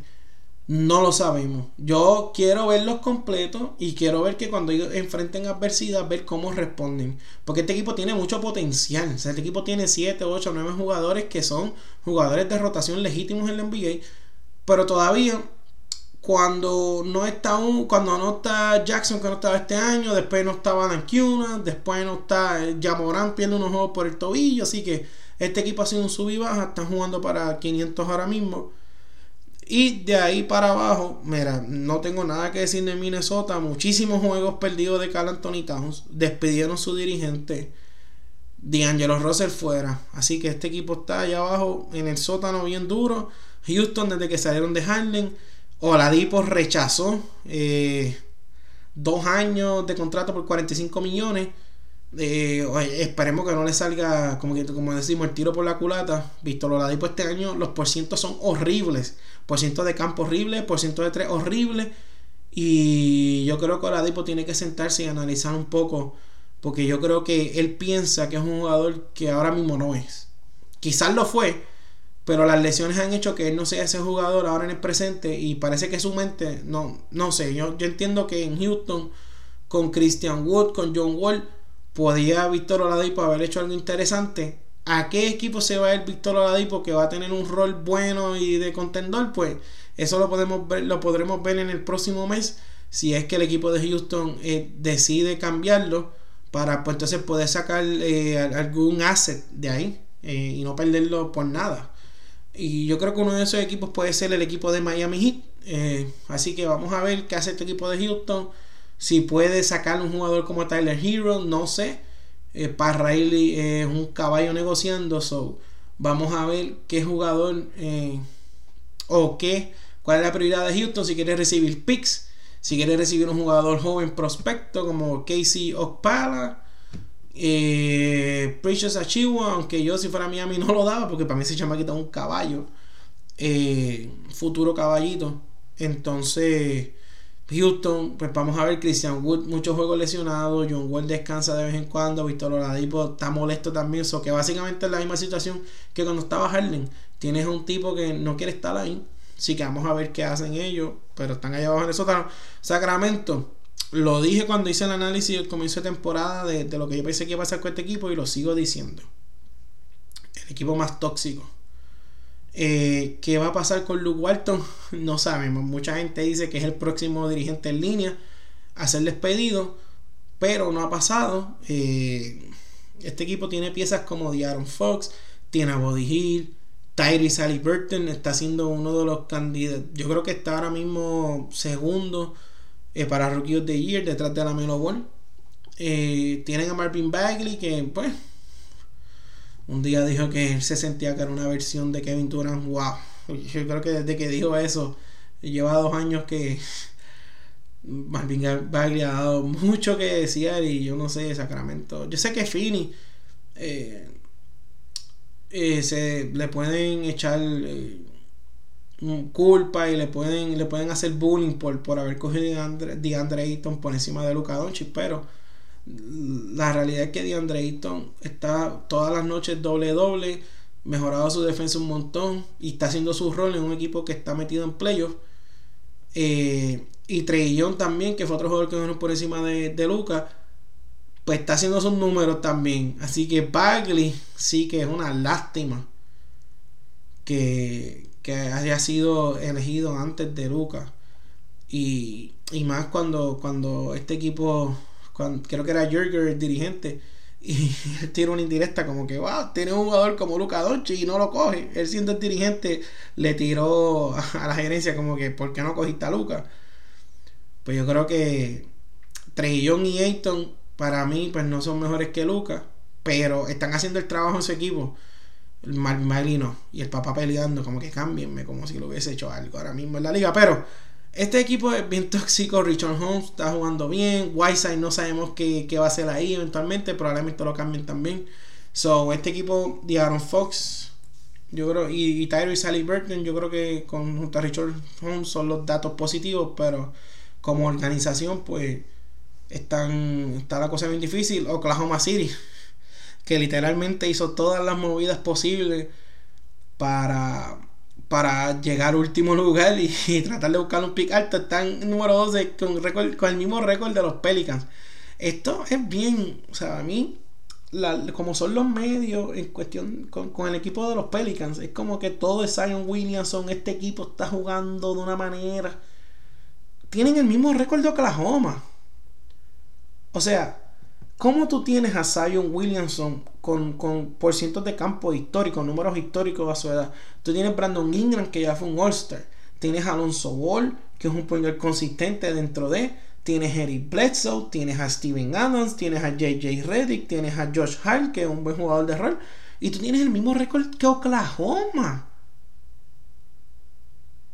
No lo sabemos. Yo quiero verlos completos y quiero ver que cuando ellos enfrenten adversidad, ver cómo responden. Porque este equipo tiene mucho potencial. O sea, este equipo tiene 7, 8, 9 jugadores que son jugadores de rotación legítimos en la NBA. Pero todavía, cuando no está un, cuando no está Jackson, que no estaba este año, después no estaba Cuna, después no está Jamoran pierde unos juegos por el tobillo. Así que este equipo ha sido un sub y baja. Están jugando para 500 ahora mismo. Y de ahí para abajo, mira, no tengo nada que decir de Minnesota. Muchísimos juegos perdidos de Carl Anthony Towns. Despidieron su dirigente. D'Angelo Russell fuera. Así que este equipo está allá abajo en el sótano bien duro. Houston, desde que salieron de Harlem. Oladipo rechazó eh, dos años de contrato por 45 millones. Eh, esperemos que no le salga, como, como decimos, el tiro por la culata. Visto lo Oladipo este año, los porcientos son horribles. Por ciento de campo horrible, por ciento de tres horrible. Y yo creo que Oladipo tiene que sentarse y analizar un poco. Porque yo creo que él piensa que es un jugador que ahora mismo no es. Quizás lo fue, pero las lesiones han hecho que él no sea ese jugador ahora en el presente. Y parece que su mente, no, no sé. Yo, yo entiendo que en Houston, con Christian Wood, con John Wall, podía Víctor Oladipo haber hecho algo interesante ¿A qué equipo se va el Víctor Oladipo que va a tener un rol bueno y de contendor? Pues eso lo podemos ver, lo podremos ver en el próximo mes si es que el equipo de Houston eh, decide cambiarlo para pues entonces poder sacar eh, algún asset de ahí eh, y no perderlo por nada. Y yo creo que uno de esos equipos puede ser el equipo de Miami Heat. así que vamos a ver qué hace este equipo de Houston. Si puede sacar un jugador como Tyler Hero, no sé eh, para Riley es un caballo negociando. So, vamos a ver qué jugador eh, o qué, cuál es la prioridad de Houston. Si quiere recibir picks, si quiere recibir un jugador joven prospecto como Casey Okpala. Eh, Precious Achiwa, aunque yo si fuera Miami no lo daba porque para mí se llama es un caballo, eh, futuro caballito. Entonces, Houston, pues vamos a ver Christian Wood, muchos juegos lesionados, John Wall descansa de vez en cuando, Víctor Oladipo está molesto también, eso que básicamente es la misma situación que cuando estaba Harden, tienes un tipo que no quiere estar ahí, sí que vamos a ver qué hacen ellos, pero están allá abajo en el sótano. Sacramento, lo dije cuando hice el análisis del comienzo de temporada de, de lo que yo pensé que iba a pasar con este equipo y lo sigo diciendo. El equipo más tóxico eh, ¿Qué va a pasar con Luke Walton? No sabemos. Mucha gente dice que es el próximo dirigente en línea a ser despedido, pero no ha pasado. Eh, este equipo tiene piezas como Diaron Fox, tiene a Body Hill, Tyrese Burton está siendo uno de los candidatos. Yo creo que está ahora mismo segundo eh, para Rookie of the Year detrás de la Melo Ball. tienen a Marvin Bagley que pues un día dijo que él se sentía que era una versión de Kevin Durant. Wow. Yo creo que desde que dijo eso, lleva dos años que Marvin Bagley ha dado mucho que decir y yo no sé, Sacramento. Yo sé que Fini eh, eh, se le pueden echar eh, culpa y le pueden, le pueden hacer bullying por, por haber cogido a DeAndre Ayton por encima de Luca Doncic, pero la realidad es que DeAndre Ayton está todas las noches doble doble, mejorado su defensa un montón y está haciendo su rol en un equipo que está metido en playoffs. Eh, y Trellón también, que fue otro jugador que vino por encima de, de Lucas, pues está haciendo sus números también. Así que Bagley sí que es una lástima que, que haya sido elegido antes de Lucas. Y, y más cuando, cuando este equipo creo que era Jürger el dirigente, y él tira una indirecta como que, wow, tiene un jugador como Luca Doncic y no lo coge. Él siendo el dirigente le tiró a la gerencia como que, ¿por qué no cogiste a Luca? Pues yo creo que Trellón y Ayton para mí pues no son mejores que Luca, pero están haciendo el trabajo en su equipo. El Malino y el papá peleando, como que cámbienme, como si lo hubiese hecho algo ahora mismo en la liga, pero este equipo es bien tóxico. Richard Holmes está jugando bien. Whiteside no sabemos qué, va a hacer ahí eventualmente. Probablemente lo cambien también. So, este equipo de Aaron Fox, yo creo, y, y Tyrese Burton, yo creo que con, junto a Richard Holmes son los datos positivos, pero como organización, pues están, está la cosa bien difícil. Oklahoma City, que literalmente hizo todas las movidas posibles para para llegar último lugar y, tratar de buscar un pick alto. Están número 12 con, con el mismo récord de los Pelicans. Esto es bien, o sea, a mí, como son los medios en cuestión con, el equipo de los Pelicans, es como que todo es Zion Williamson, este equipo está jugando de una manera. Tienen el mismo récord de Oklahoma. O sea, ¿cómo tú tienes a Zion Williamson con, con por cientos de campo históricos, números históricos a su edad? Tú tienes Brandon Ingram, que ya fue un All-Star. Tienes a Alonso Ball, que es un point consistente dentro de Tienes a Eric Bledsoe, tienes a Steven Adams, tienes a JJ Reddick, tienes a Josh Hart, que es un buen jugador de rol. Y tú tienes el mismo récord que Oklahoma.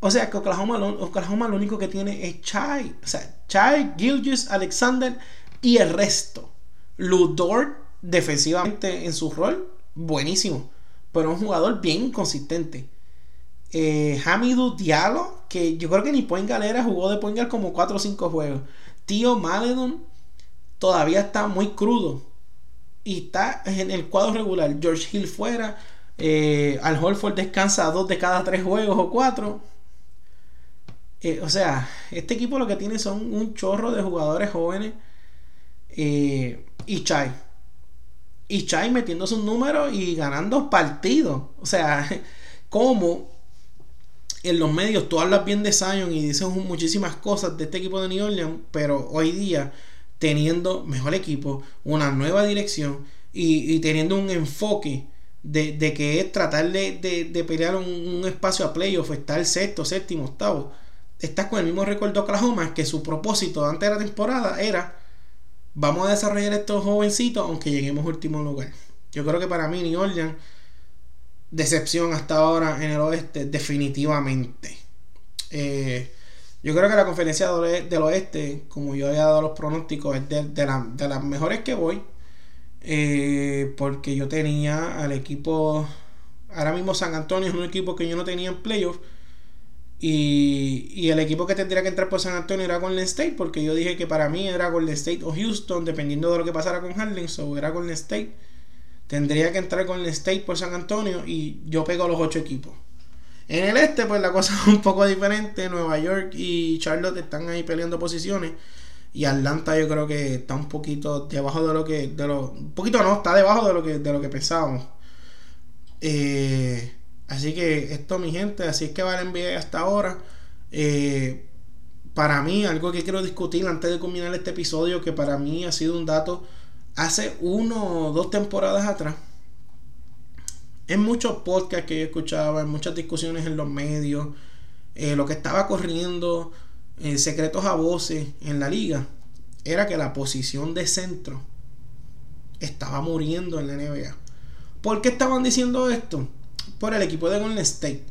O sea, que Oklahoma, Oklahoma lo único que tiene es Chai. O sea, Chai, Gilgis, Alexander y el resto. Ludor, defensivamente en su rol, buenísimo. Pero un jugador bien consistente. Eh, Hamidou Diallo, que yo creo que ni Point Galera jugó de Point como 4 o 5 juegos. Tío Maledon todavía está muy crudo. Y está en el cuadro regular. George Hill fuera. Eh, Al Holford descansa dos de cada tres juegos o cuatro. Eh, o sea, este equipo lo que tiene son un chorro de jugadores jóvenes. Eh, y Chai. Y Chai metiendo sus números y ganando partidos. O sea, como en los medios tú hablas bien de Zion y dices muchísimas cosas de este equipo de New Orleans, pero hoy día teniendo mejor equipo, una nueva dirección y, teniendo un enfoque de, que es tratar de, pelear un, espacio a playoff, estar sexto, séptimo, octavo, estás con el mismo récord de Oklahoma que su propósito antes de la temporada era vamos a desarrollar estos jovencitos aunque lleguemos último lugar. Yo creo que para mí New Orleans decepción hasta ahora en el oeste, definitivamente. Eh, yo creo que la conferencia del oeste, como yo había dado los pronósticos, es de, las mejores que voy. Eh, porque yo tenía al equipo. Ahora mismo San Antonio es un equipo que yo no tenía en playoff. Y, el equipo que tendría que entrar por San Antonio era Golden State. Porque yo dije que para mí era Golden State o Houston, dependiendo de lo que pasara con Harlem. So era Golden State. Tendría que entrar con el State por San Antonio y yo pego los ocho equipos. En el este, pues la cosa es un poco diferente. Nueva York y Charlotte están ahí peleando posiciones. Y Atlanta yo creo que está un poquito debajo de lo que. De lo, un poquito no, está debajo de lo que, de lo que pensábamos. Eh, así que esto, mi gente, así es que va el NBA hasta ahora. Eh, para mí, algo que quiero discutir antes de culminar este episodio, que para mí ha sido un dato hace uno o dos temporadas atrás, en muchos podcasts que yo escuchaba, en muchas discusiones en los medios, eh, lo que estaba corriendo, en secretos a voces en la liga, era que la posición de centro estaba muriendo en la NBA. ¿Por qué estaban diciendo esto? Por el equipo de Golden State.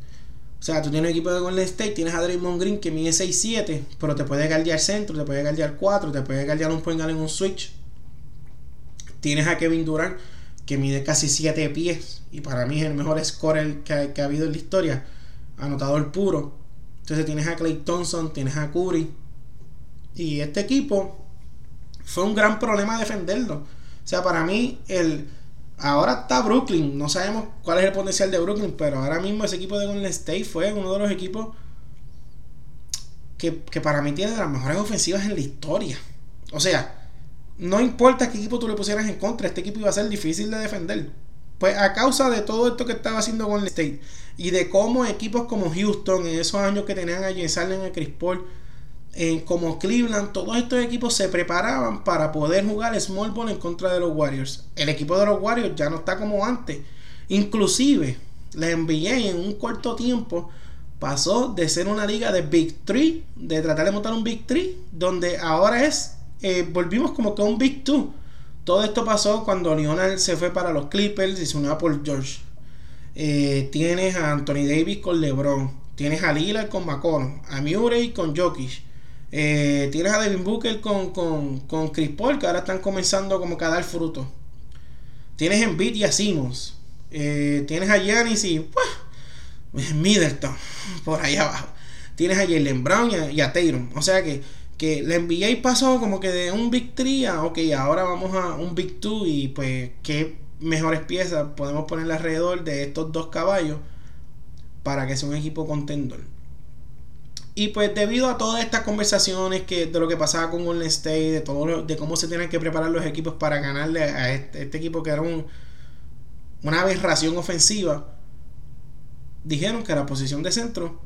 O sea, tú tienes un equipo de Golden State, tienes a Draymond Green que mide 6'7, pero te puede guardiar centro, te puede guardiar 4, te puede guardiar un point en un switch. Tienes a Kevin Durant, que mide casi 7 pies, y para mí es el mejor scorer que ha, habido en la historia, anotador puro. Entonces tienes a Clay Thompson, tienes a Curry. Y este equipo fue un gran problema defenderlo. O sea, para mí, el, ahora está Brooklyn. No sabemos cuál es el potencial de Brooklyn, pero ahora mismo ese equipo de Golden State fue uno de los equipos que, para mí tiene de las mejores ofensivas en la historia. O sea, no importa qué equipo tú le pusieras en contra, este equipo iba a ser difícil de defender. Pues a causa de todo esto que estaba haciendo Golden State y de cómo equipos como Houston, en esos años que tenían a James Harden, a Chris Paul, como Cleveland, todos estos equipos se preparaban para poder jugar small ball en contra de los Warriors. El equipo de los Warriors ya no está como antes. Inclusive, la NBA en un corto tiempo pasó de ser una liga de Big Three, de tratar de montar un Big Three, donde ahora es eh, volvimos como que un Big Two. Todo esto pasó cuando Lionel se fue para los Clippers y se unió a Paul George. Eh, tienes a Anthony Davis con LeBron. Tienes a Lillard con McCollum. A Murray con Jokic. Eh, tienes a Devin Booker con, con, Chris Paul, que ahora están comenzando como que a dar fruto. Tienes a Embiid y a Simmons. tienes a Giannis y pues, Middleton, por ahí abajo. Tienes a Jalen Brown y a, y. O sea que que la NBA pasó como que de un Big 3 a, ok, ahora vamos a un Big 2 y pues qué mejores piezas podemos poner alrededor de estos dos caballos para que sea un equipo contendor. Y pues debido a todas estas conversaciones que, de lo que pasaba con Golden State, de todo de cómo se tienen que preparar los equipos para ganarle a este, este equipo que era un, una aberración ofensiva, dijeron que la posición de centro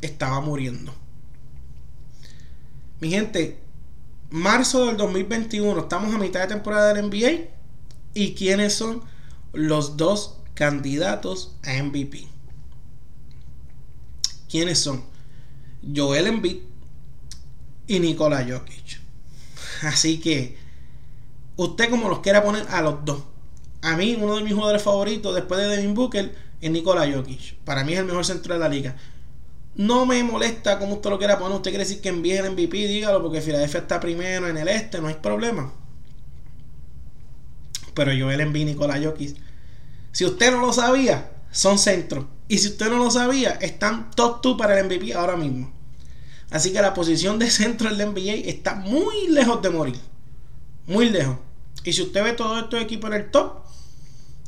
estaba muriendo. Mi gente, marzo del 2021, estamos a mitad de temporada del NBA. ¿Y quiénes son los dos candidatos a MVP? ¿Quiénes son? Joel Embiid y Nikola Jokic. Así que usted como los quiera poner a los dos. A mí uno de mis jugadores favoritos después de Devin Booker es Nikola Jokic. Para mí es el mejor centro de la liga. No me molesta como usted lo quiera poner. Usted quiere decir que envíe el MVP, dígalo, porque Philadelphia está primero en el este, no hay problema. Pero Joel Embiid y Nikola Jokic. Si usted no lo sabía, son centros. Y si usted no lo sabía, están top 2 para el MVP ahora mismo. Así que la posición de centro del NBA está muy lejos de morir. Muy lejos. Y si usted ve todos estos equipos en el top,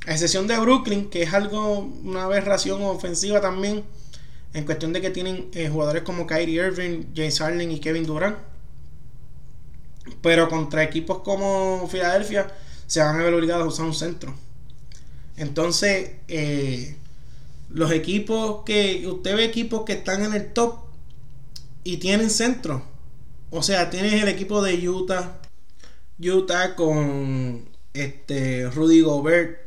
a excepción de Brooklyn, que es algo, una aberración ofensiva también, en cuestión de que tienen eh, jugadores como Kyrie Irving, James Harden y Kevin Durant. Pero contra equipos como Filadelfia se van a ver obligados a usar un centro. Entonces, eh, los equipos que. Usted ve equipos que están en el top y tienen centro. O sea, tienes el equipo de Utah. Utah con este Rudy Gobert.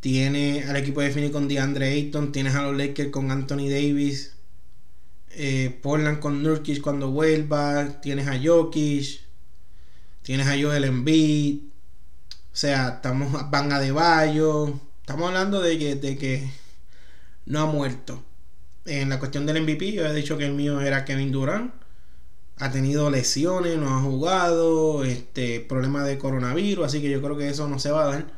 Tiene al equipo de Phoenix con DeAndre Ayton. Tienes a los Lakers con Anthony Davis. Eh, Portland con Nurkic cuando vuelva. Tienes a Jokic. Tienes a Joel Embiid. O sea, estamos van a de Bayo. Estamos hablando de que, de que no ha muerto. En la cuestión del MVP, yo he dicho que el mío era Kevin Durant. Ha tenido lesiones, no ha jugado, este problema de coronavirus, así que yo creo que eso no se va a dar.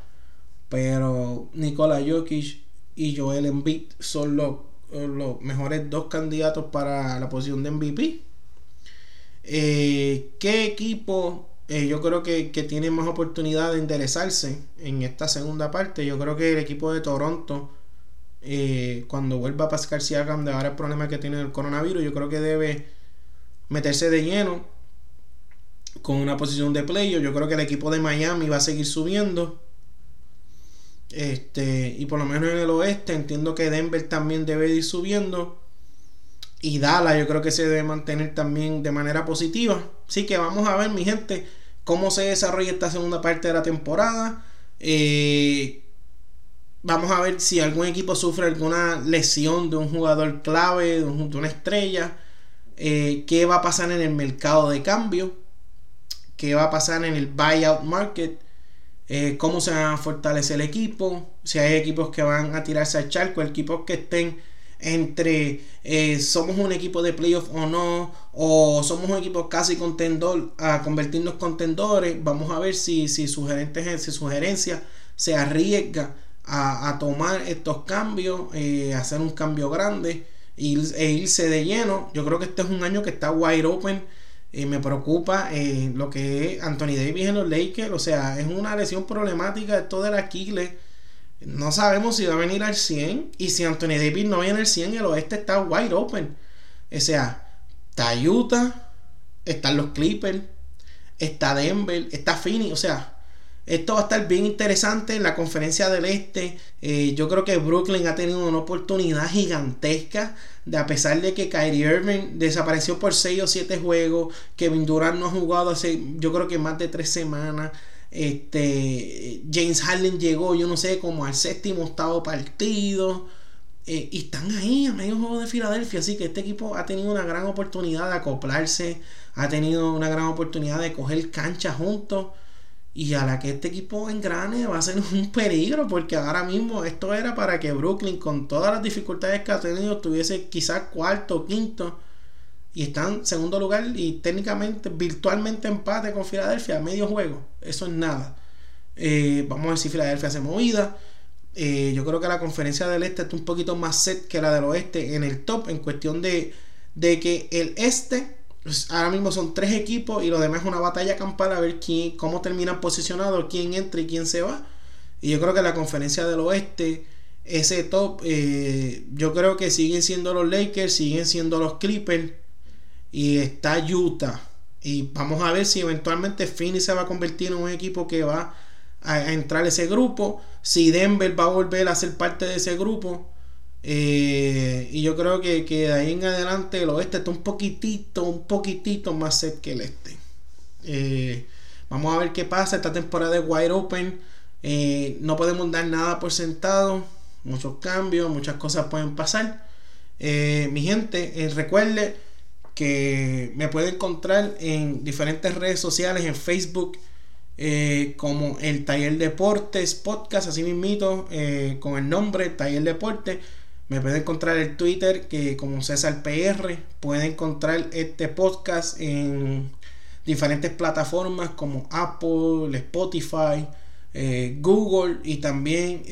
Pero Nikola Jokic y Joel Embiid son los, los mejores dos candidatos para la posición de MVP. Eh, ¿Qué equipo eh, yo creo que, que, tiene más oportunidad de interesarse en esta segunda parte? Yo creo que el equipo de Toronto eh, cuando vuelva a Pascal Siakam de ahora el problema que tiene el coronavirus, yo creo que debe meterse de lleno con una posición de playo. Yo creo que el equipo de Miami va a seguir subiendo. Este, y por lo menos en el oeste entiendo que Denver también debe ir subiendo. Y Dallas yo creo que se debe mantener también de manera positiva. Así que vamos a ver, mi gente, cómo se desarrolla esta segunda parte de la temporada. Eh, Vamos a ver si algún equipo sufre alguna lesión de un jugador clave, de, una estrella. Eh, ¿Qué va a pasar en el mercado de cambio? ¿Qué va a pasar en el buyout market? Eh, ¿Cómo se va a fortalecer el equipo? Si hay equipos que van a tirarse al charco, equipos que estén entre eh, somos un equipo de playoff o no, o somos un equipo casi contendor a convertirnos en contendores. Vamos a ver si, si, sugerentes, si sugerencia se arriesga a, tomar estos cambios, eh, hacer un cambio grande e irse de lleno. Yo creo que este es un año que está wide open. y me preocupa eh, lo que es Anthony Davis en los Lakers. O sea, es una lesión problemática esto de la Aquiles. No sabemos si va a venir al 100. Y si Anthony Davis no viene al 100, el oeste está wide open. O sea, está Utah, están los Clippers, está Denver, está Phoenix. O sea, esto va a estar bien interesante en la conferencia del este. Eh, yo creo que Brooklyn ha tenido una oportunidad gigantesca. De a pesar de que Kyrie Irving desapareció por 6 o 7 juegos. Kevin Durant no ha jugado hace yo creo que más de 3 semanas. Este, James Harden llegó, yo no sé, como al séptimo octavo partido. Eh, y están ahí a medio juego de Filadelfia. Así que este equipo ha tenido una gran oportunidad de acoplarse. Ha tenido una gran oportunidad de coger cancha juntos. Y a la que este equipo engrane va a ser un peligro, porque ahora mismo esto era para que Brooklyn, con todas las dificultades que ha tenido, tuviese quizás cuarto o quinto. Y están en segundo lugar y técnicamente, virtualmente empate con Filadelfia, medio juego. Eso es nada. Eh, vamos a ver si Filadelfia hace movida. Eh, yo creo que la conferencia del este está un poquito más set que la del oeste en el top, en cuestión de, de que el este pues, ahora mismo son tres equipos y lo demás es una batalla campal a ver quién, cómo terminan posicionados, quién entra y quién se va. Y yo creo que la conferencia del oeste ese top. Eh, yo creo que siguen siendo los Lakers, siguen siendo los Clippers y está Utah. Y vamos a ver si eventualmente Phoenix se va a convertir en un equipo que va a, entrar a ese grupo. Si Denver va a volver a ser parte de ese grupo. Eh, y yo creo que, de ahí en adelante el oeste está un poquitito, un poquitito más cerca que el este. Eh, vamos a ver qué pasa. Esta temporada de wide open. Eh, no podemos dar nada por sentado. Muchos cambios, muchas cosas pueden pasar. mi gente, recuerde que me puede encontrar en diferentes redes sociales, en Facebook, como el Taller Deportes Podcast, así mismito, eh, con el nombre Taller Deportes. Me puede encontrar el Twitter que como César PR. Puede encontrar este podcast en diferentes plataformas como Apple, Spotify, eh, Google y también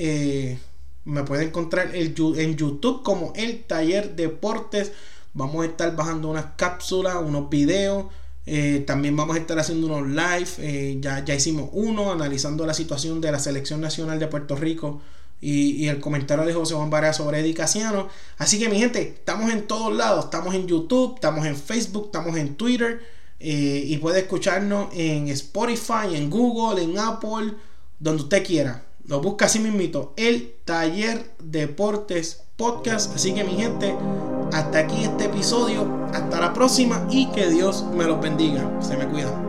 me puede encontrar en YouTube como el Taller Deportes. Vamos a estar bajando unas cápsulas, unos videos eh, también vamos a estar haciendo unos live. Eh, ya, ya hicimos uno analizando la situación de la selección nacional de Puerto Rico y, el comentario de José Juan Vara sobre Edicaciano. Así que mi gente, estamos en todos lados. Estamos en YouTube, estamos en Facebook, estamos en Twitter. Eh, y puede escucharnos en Spotify, en Google, en Apple, donde usted quiera. Lo busca así mismito. El Taller Deportes Podcast. Así que mi gente, hasta aquí este episodio. Hasta la próxima y que Dios me los bendiga. Se me cuida.